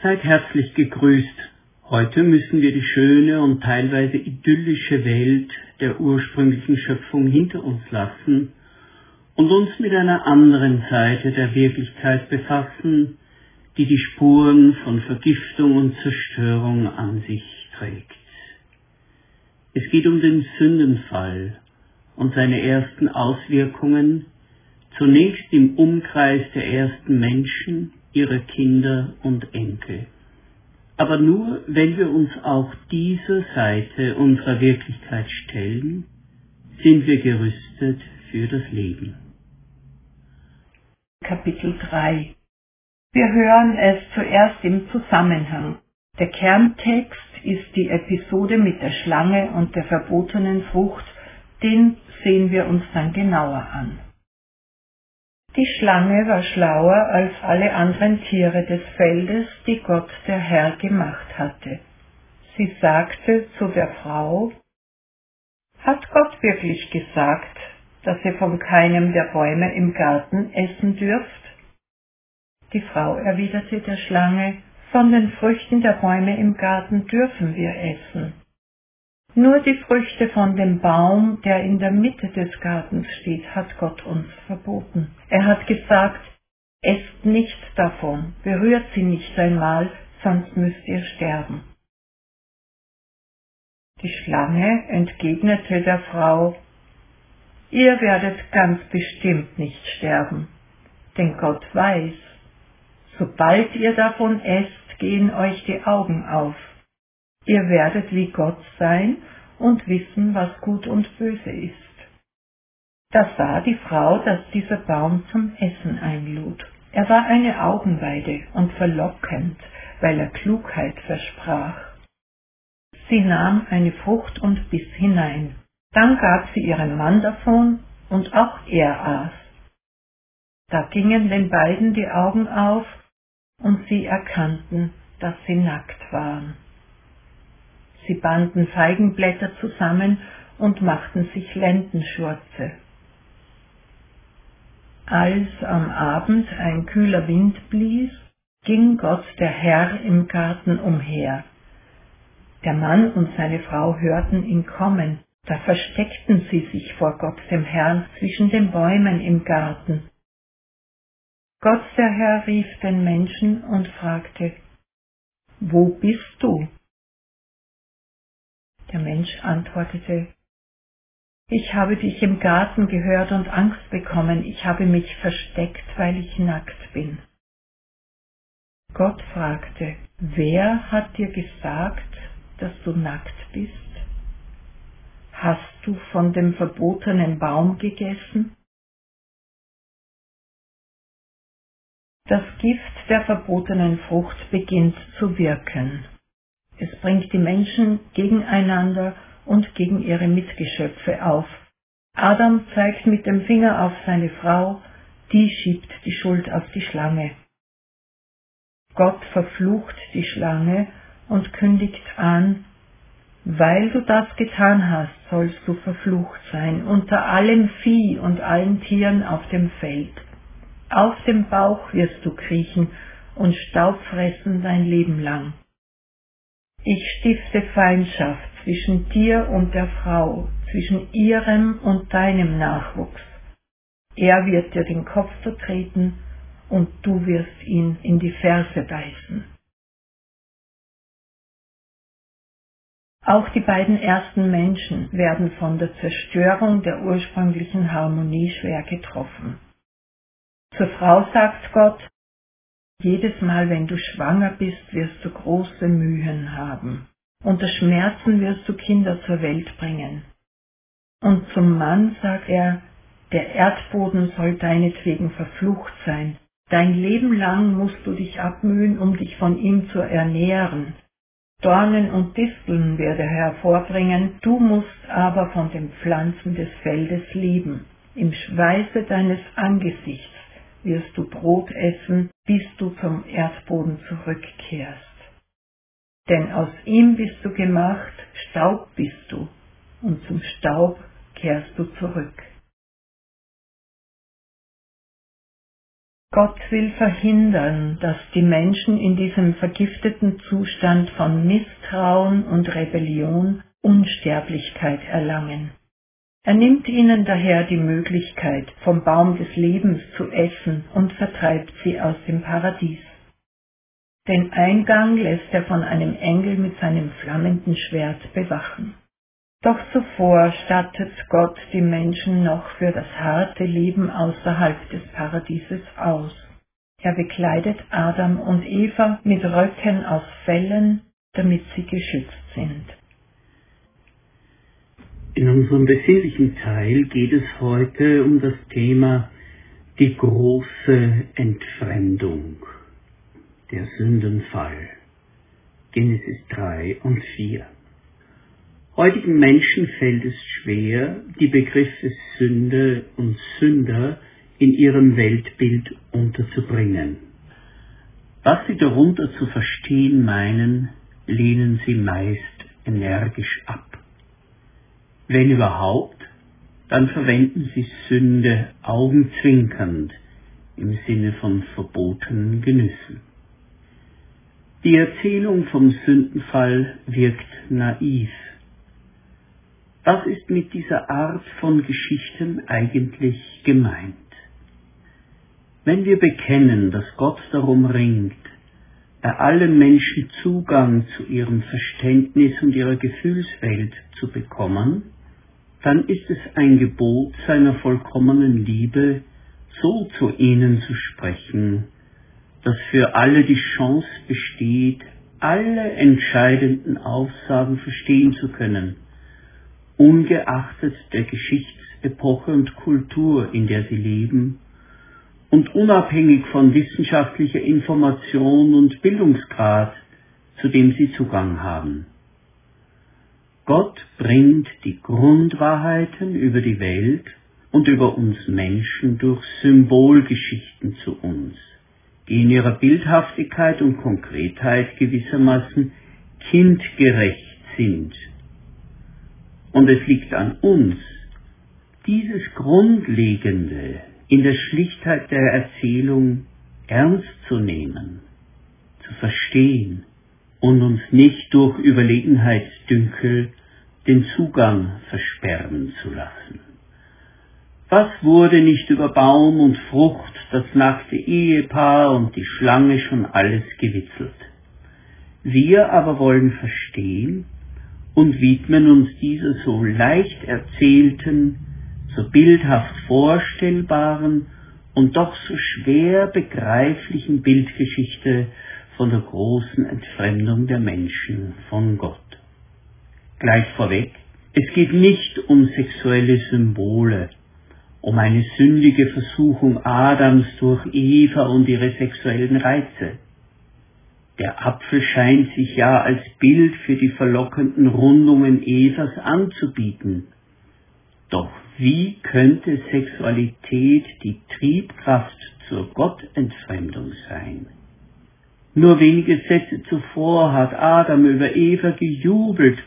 Seid herzlich gegrüßt. Heute müssen wir die schöne und teilweise idyllische Welt der ursprünglichen Schöpfung hinter uns lassen und uns mit einer anderen Seite der Wirklichkeit befassen, die die Spuren von Vergiftung und Zerstörung an sich trägt. Es geht um den Sündenfall und seine ersten Auswirkungen, zunächst im Umkreis der ersten Menschen, ihrer Kinder und Enkel. Aber nur wenn wir uns auch dieser Seite unserer Wirklichkeit stellen, sind wir gerüstet für das Leben. Kapitel 3 Wir hören es zuerst im Zusammenhang. Der Kerntext ist die Episode mit der Schlange und der verbotenen Frucht, den sehen wir uns dann genauer an. Die Schlange war schlauer als alle anderen Tiere des Feldes, die Gott der Herr gemacht hatte. Sie sagte zu der Frau, Hat Gott wirklich gesagt, dass ihr von keinem der Bäume im Garten essen dürft? Die Frau erwiderte der Schlange, Von den Früchten der Bäume im Garten dürfen wir essen. Nur die Früchte von dem Baum, der in der Mitte des Gartens steht, hat Gott uns verboten. Er hat gesagt, esst nicht davon, berührt sie nicht einmal, sonst müsst ihr sterben. Die Schlange entgegnete der Frau, Ihr werdet ganz bestimmt nicht sterben, denn Gott weiß, sobald ihr davon esst, gehen euch die Augen auf Ihr werdet wie Gott sein und wissen, was gut und böse ist. Da sah die Frau, dass dieser Baum zum Essen einlud. Er war eine Augenweide und verlockend, weil er Klugheit versprach. Sie nahm eine Frucht und biss hinein. Dann gab sie ihrem Mann davon, und auch er aß. Da gingen den beiden die Augen auf, und sie erkannten, dass sie nackt waren. Sie banden Feigenblätter zusammen und machten sich Lendenschurze. Als am Abend ein kühler Wind blies, ging Gott der Herr im Garten umher. Der Mann und seine Frau hörten ihn kommen, da versteckten sie sich vor Gott dem Herrn zwischen den Bäumen im Garten. Gott der Herr rief den Menschen und fragte, Wo bist du? Der Mensch antwortete, ich habe dich im Garten gehört und Angst bekommen, ich habe mich versteckt, weil ich nackt bin. Gott fragte, wer hat dir gesagt, dass du nackt bist? Hast du von dem verbotenen Baum gegessen? Das Gift der verbotenen Frucht beginnt zu wirken. Es bringt die Menschen gegeneinander und gegen ihre Mitgeschöpfe auf. Adam zeigt mit dem Finger auf seine Frau, die schiebt die Schuld auf die Schlange. Gott verflucht die Schlange und kündigt an, weil du das getan hast, sollst du verflucht sein unter allem Vieh und allen Tieren auf dem Feld. Auf dem Bauch wirst du kriechen und Staub fressen dein Leben lang. Ich stifte Feindschaft zwischen dir und der Frau, zwischen ihrem und deinem Nachwuchs. Er wird dir den Kopf zertreten und du wirst ihn in die Ferse beißen. Auch die beiden ersten Menschen werden von der Zerstörung der ursprünglichen Harmonie schwer getroffen. Zur Frau sagt Gott, jedes Mal, wenn du schwanger bist, wirst du große Mühen haben. Unter Schmerzen wirst du Kinder zur Welt bringen. Und zum Mann sagt er, der Erdboden soll deinetwegen verflucht sein. Dein Leben lang musst du dich abmühen, um dich von ihm zu ernähren. Dornen und Disteln werde er hervorbringen, du musst aber von den Pflanzen des Feldes leben. Im Schweiße deines Angesichts wirst du Brot essen, bis du zum Erdboden zurückkehrst. Denn aus ihm bist du gemacht, Staub bist du, und zum Staub kehrst du zurück. Gott will verhindern, dass die Menschen in diesem vergifteten Zustand von Misstrauen und Rebellion Unsterblichkeit erlangen. Er nimmt ihnen daher die Möglichkeit, vom Baum des Lebens zu essen und vertreibt sie aus dem Paradies. Den Eingang lässt er von einem Engel mit seinem flammenden Schwert bewachen. Doch zuvor stattet Gott die Menschen noch für das harte Leben außerhalb des Paradieses aus. Er bekleidet Adam und Eva mit Röcken aus Fellen, damit sie geschützt sind. In unserem besinnlichen Teil geht es heute um das Thema die große Entfremdung, der Sündenfall. Genesis 3 und 4. Heutigen Menschen fällt es schwer, die Begriffe Sünde und Sünder in ihrem Weltbild unterzubringen. Was sie darunter zu verstehen meinen, lehnen sie meist energisch ab. Wenn überhaupt, dann verwenden sie Sünde augenzwinkernd im Sinne von verbotenen Genüssen. Die Erzählung vom Sündenfall wirkt naiv. Was ist mit dieser Art von Geschichten eigentlich gemeint? Wenn wir bekennen, dass Gott darum ringt, bei allen Menschen Zugang zu ihrem Verständnis und ihrer Gefühlswelt zu bekommen, dann ist es ein Gebot seiner vollkommenen Liebe, so zu ihnen zu sprechen, dass für alle die Chance besteht, alle entscheidenden Aussagen verstehen zu können, ungeachtet der Geschichtsepoche und Kultur, in der sie leben, und unabhängig von wissenschaftlicher Information und Bildungsgrad, zu dem sie Zugang haben. Gott bringt die Grundwahrheiten über die Welt und über uns Menschen durch Symbolgeschichten zu uns, die in ihrer Bildhaftigkeit und Konkretheit gewissermaßen kindgerecht sind. Und es liegt an uns, dieses Grundlegende in der Schlichtheit der Erzählung ernst zu nehmen, zu verstehen und uns nicht durch Überlegenheitsdünkel den Zugang versperren zu lassen. Was wurde nicht über Baum und Frucht, das nackte Ehepaar und die Schlange schon alles gewitzelt? Wir aber wollen verstehen und widmen uns dieser so leicht erzählten, so bildhaft vorstellbaren und doch so schwer begreiflichen Bildgeschichte von der großen Entfremdung der Menschen von Gott. Gleich vorweg, es geht nicht um sexuelle Symbole, um eine sündige Versuchung Adams durch Eva und ihre sexuellen Reize. Der Apfel scheint sich ja als Bild für die verlockenden Rundungen Evas anzubieten. Doch wie könnte Sexualität die Triebkraft zur Gottentfremdung sein? Nur wenige Sätze zuvor hat Adam über Eva gejubelt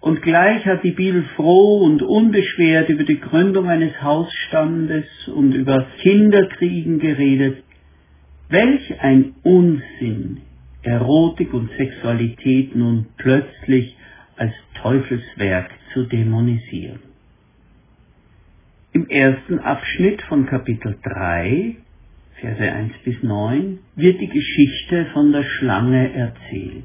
und gleich hat die Bibel froh und unbeschwert über die Gründung eines Hausstandes und über Kinderkriegen geredet. Welch ein Unsinn, Erotik und Sexualität nun plötzlich als Teufelswerk zu dämonisieren. Im ersten Abschnitt von Kapitel 3, Verse 1 bis 9, wird die Geschichte von der Schlange erzählt.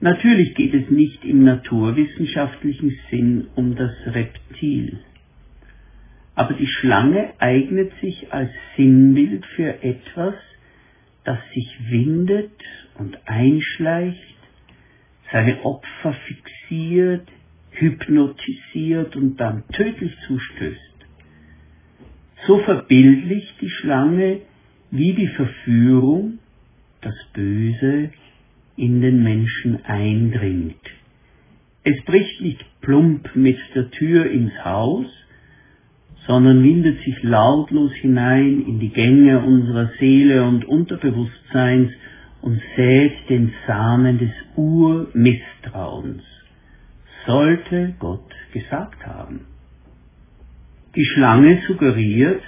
Natürlich geht es nicht im naturwissenschaftlichen Sinn um das Reptil. Aber die Schlange eignet sich als Sinnbild für etwas, das sich windet und einschleicht, seine Opfer fixiert, hypnotisiert und dann tödlich zustößt. So verbildlicht die Schlange, wie die Verführung, das Böse, in den Menschen eindringt. Es bricht nicht plump mit der Tür ins Haus, sondern windet sich lautlos hinein in die Gänge unserer Seele und Unterbewusstseins und sät den Samen des Urmisstrauens. Sollte Gott gesagt haben. Die Schlange suggeriert,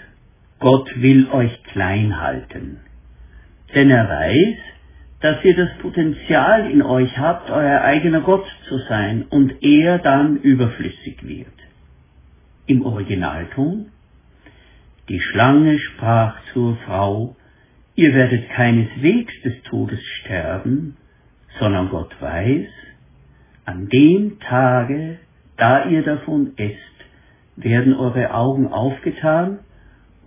Gott will euch klein halten. Denn er weiß, dass ihr das Potenzial in euch habt, euer eigener Gott zu sein und er dann überflüssig wird. Im Originalton Die Schlange sprach zur Frau, ihr werdet keineswegs des Todes sterben, sondern Gott weiß, an dem Tage, da ihr davon esst, werden eure Augen aufgetan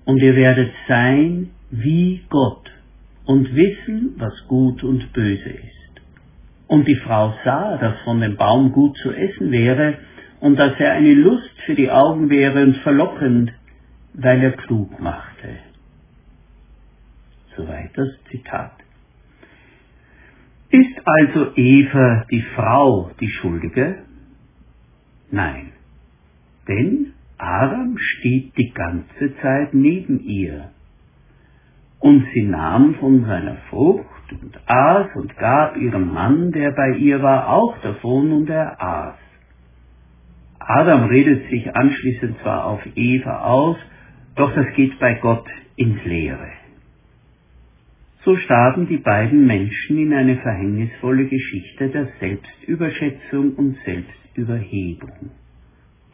und ihr werdet sein wie Gott und wissen, was gut und böse ist. Und die Frau sah, dass von dem Baum gut zu essen wäre und dass er eine Lust für die Augen wäre und verlockend, weil er klug machte. Soweit das Zitat. Ist also Eva die Frau die Schuldige? Nein, denn Adam steht die ganze Zeit neben ihr. Und sie nahm von seiner Frucht und aß und gab ihrem Mann, der bei ihr war, auch davon und er aß. Adam redet sich anschließend zwar auf Eva aus, doch das geht bei Gott ins Leere. So starben die beiden Menschen in eine verhängnisvolle Geschichte der Selbstüberschätzung und Selbstüberhebung.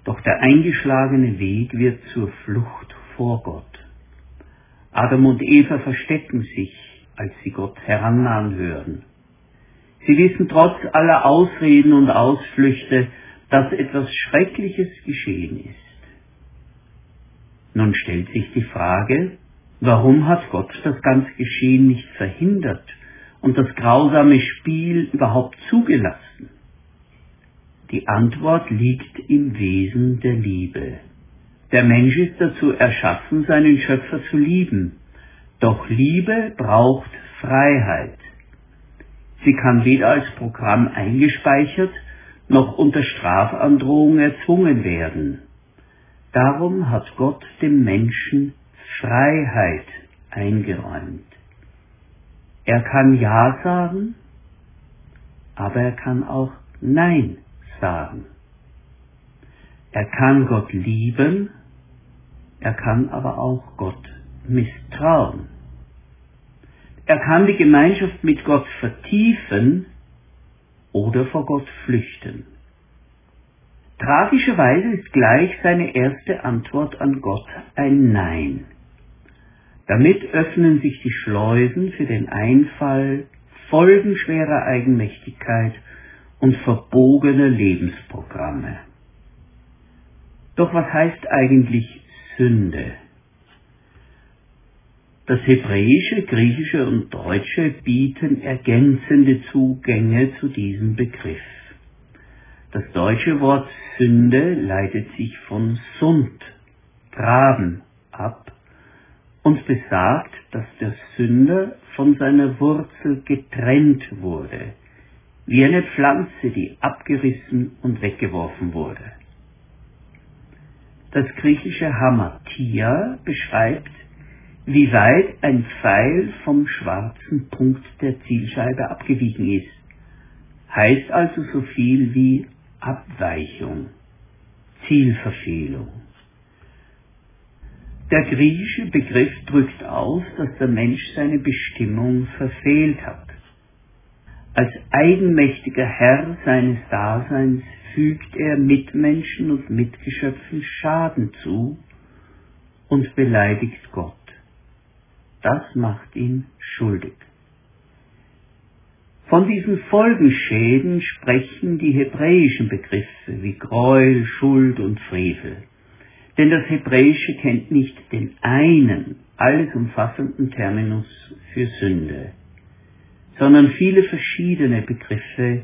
Doch der eingeschlagene Weg wird zur Flucht vor Gott. Adam und Eva verstecken sich, als sie Gott herannahen hören. Sie wissen trotz aller Ausreden und Ausflüchte, dass etwas Schreckliches geschehen ist. Nun stellt sich die Frage, warum hat Gott das ganze Geschehen nicht verhindert und das grausame Spiel überhaupt zugelassen? Die Antwort liegt im Wesen der Liebe. Der Mensch ist dazu erschaffen, seinen Schöpfer zu lieben. Doch Liebe braucht Freiheit. Sie kann weder als Programm eingespeichert noch unter Strafandrohung erzwungen werden. Darum hat Gott dem Menschen Freiheit eingeräumt. Er kann Ja sagen, aber er kann auch Nein sagen. Er kann Gott lieben, er kann aber auch Gott misstrauen. Er kann die Gemeinschaft mit Gott vertiefen oder vor Gott flüchten. Tragischerweise ist gleich seine erste Antwort an Gott ein Nein. Damit öffnen sich die Schleusen für den Einfall folgenschwerer Eigenmächtigkeit und verbogene Lebensprogramme. Doch was heißt eigentlich Sünde? Das Hebräische, Griechische und Deutsche bieten ergänzende Zugänge zu diesem Begriff. Das deutsche Wort Sünde leitet sich von Sund, Graben ab und besagt, dass der Sünder von seiner Wurzel getrennt wurde, wie eine Pflanze, die abgerissen und weggeworfen wurde. Das griechische Hamatia beschreibt, wie weit ein Pfeil vom schwarzen Punkt der Zielscheibe abgewichen ist, heißt also so viel wie Abweichung, Zielverfehlung. Der griechische Begriff drückt aus, dass der Mensch seine Bestimmung verfehlt hat. Als eigenmächtiger Herr seines Daseins fügt er Mitmenschen und Mitgeschöpfen Schaden zu und beleidigt Gott. Das macht ihn schuldig. Von diesen Folgenschäden sprechen die hebräischen Begriffe wie Gräuel, Schuld und Frevel. Denn das Hebräische kennt nicht den einen, alles umfassenden Terminus für Sünde sondern viele verschiedene Begriffe,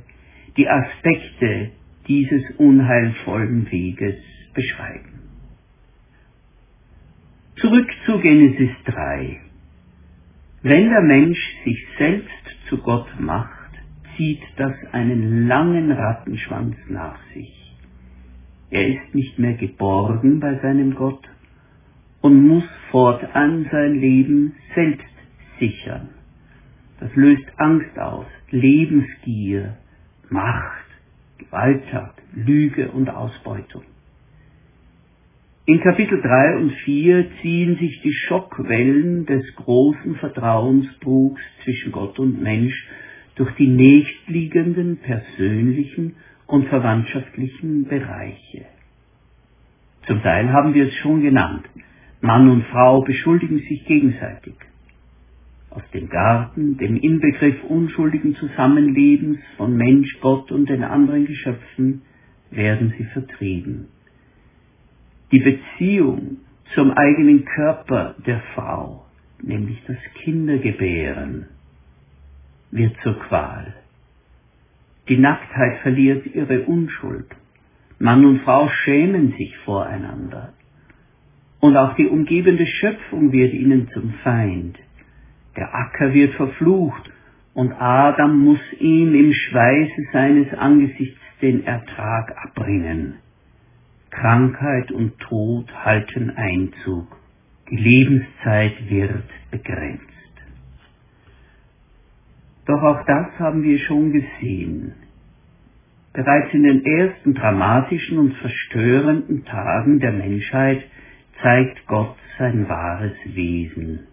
die Aspekte dieses unheilvollen Weges beschreiben. Zurück zu Genesis 3. Wenn der Mensch sich selbst zu Gott macht, zieht das einen langen Rattenschwanz nach sich. Er ist nicht mehr geborgen bei seinem Gott und muss fortan sein Leben selbst sichern. Das löst Angst aus, Lebensgier, Macht, Gewalttat, Lüge und Ausbeutung. In Kapitel 3 und 4 ziehen sich die Schockwellen des großen Vertrauensbruchs zwischen Gott und Mensch durch die nächstliegenden persönlichen und verwandtschaftlichen Bereiche. Zum Teil haben wir es schon genannt. Mann und Frau beschuldigen sich gegenseitig. Aus dem Garten, dem Inbegriff unschuldigen Zusammenlebens von Mensch, Gott und den anderen Geschöpfen, werden sie vertrieben. Die Beziehung zum eigenen Körper der Frau, nämlich das Kindergebären, wird zur Qual. Die Nacktheit verliert ihre Unschuld. Mann und Frau schämen sich voreinander. Und auch die umgebende Schöpfung wird ihnen zum Feind. Der Acker wird verflucht und Adam muss ihm im Schweiße seines Angesichts den Ertrag abbringen. Krankheit und Tod halten Einzug. Die Lebenszeit wird begrenzt. Doch auch das haben wir schon gesehen. Bereits in den ersten dramatischen und verstörenden Tagen der Menschheit zeigt Gott sein wahres Wesen.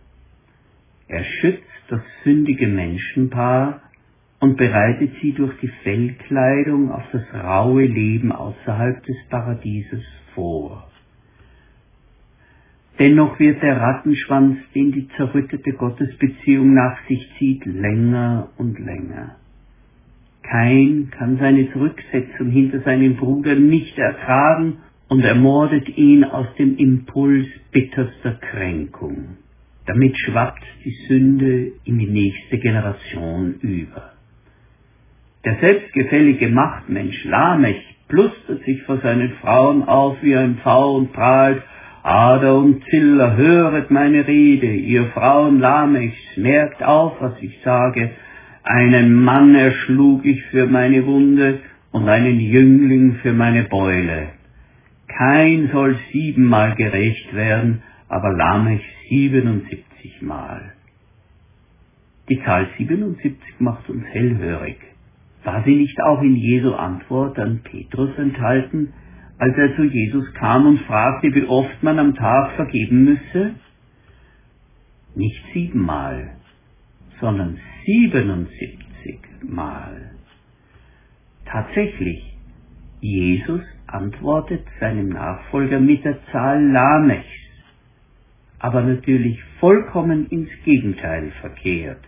Er schützt das sündige Menschenpaar und bereitet sie durch die Fellkleidung auf das raue Leben außerhalb des Paradieses vor. Dennoch wird der Rattenschwanz, den die zerrüttete Gottesbeziehung nach sich zieht, länger und länger. Kein kann seine Zurücksetzung hinter seinem Bruder nicht ertragen und ermordet ihn aus dem Impuls bitterster Kränkung. Damit schwappt die Sünde in die nächste Generation über. Der selbstgefällige Machtmensch Lamech plustert sich vor seinen Frauen auf wie ein Pfau und prahlt, Ader und Zilla, höret meine Rede, ihr Frauen Lamechs, merkt auf, was ich sage, einen Mann erschlug ich für meine Wunde und einen Jüngling für meine Beule. Kein soll siebenmal gerecht werden, aber Lamech siebenundsiebzigmal. Die Zahl 77 macht uns hellhörig. War sie nicht auch in Jesu Antwort an Petrus enthalten, als er zu Jesus kam und fragte, wie oft man am Tag vergeben müsse? Nicht siebenmal, sondern 77 Mal. Tatsächlich, Jesus antwortet seinem Nachfolger mit der Zahl Lamechs, aber natürlich vollkommen ins Gegenteil verkehrt.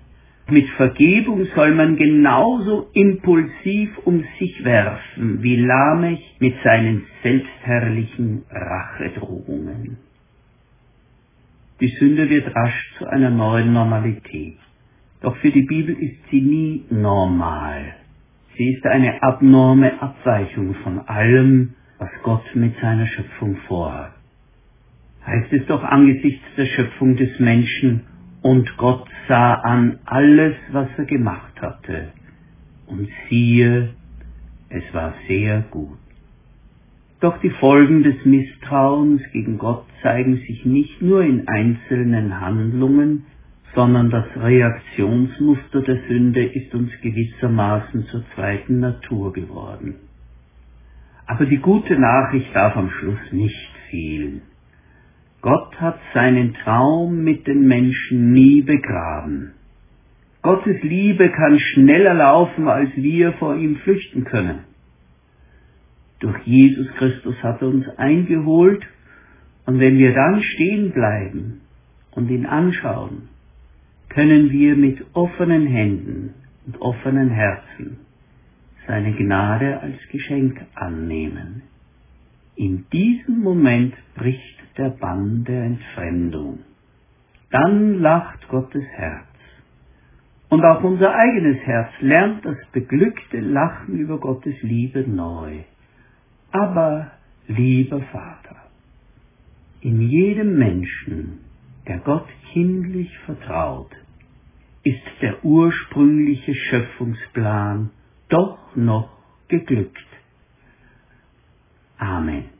Mit Vergebung soll man genauso impulsiv um sich werfen wie Lamech mit seinen selbstherrlichen Rachedrohungen. Die Sünde wird rasch zu einer neuen Normalität. Doch für die Bibel ist sie nie normal. Sie ist eine abnorme Abweichung von allem, was Gott mit seiner Schöpfung vorhat. Heißt es doch angesichts der Schöpfung des Menschen, und Gott sah an alles, was er gemacht hatte, und siehe, es war sehr gut. Doch die Folgen des Misstrauens gegen Gott zeigen sich nicht nur in einzelnen Handlungen, sondern das Reaktionsmuster der Sünde ist uns gewissermaßen zur zweiten Natur geworden. Aber die gute Nachricht darf am Schluss nicht fehlen. Gott hat seinen Traum mit den Menschen nie begraben. Gottes Liebe kann schneller laufen, als wir vor ihm flüchten können. Durch Jesus Christus hat er uns eingeholt, und wenn wir dann stehen bleiben und ihn anschauen, können wir mit offenen Händen und offenen Herzen seine Gnade als Geschenk annehmen. In diesem Moment bricht der Bann der Entfremdung. Dann lacht Gottes Herz. Und auch unser eigenes Herz lernt das beglückte Lachen über Gottes Liebe neu. Aber, lieber Vater, in jedem Menschen, der Gott kindlich vertraut, ist der ursprüngliche Schöpfungsplan doch noch geglückt. Amén.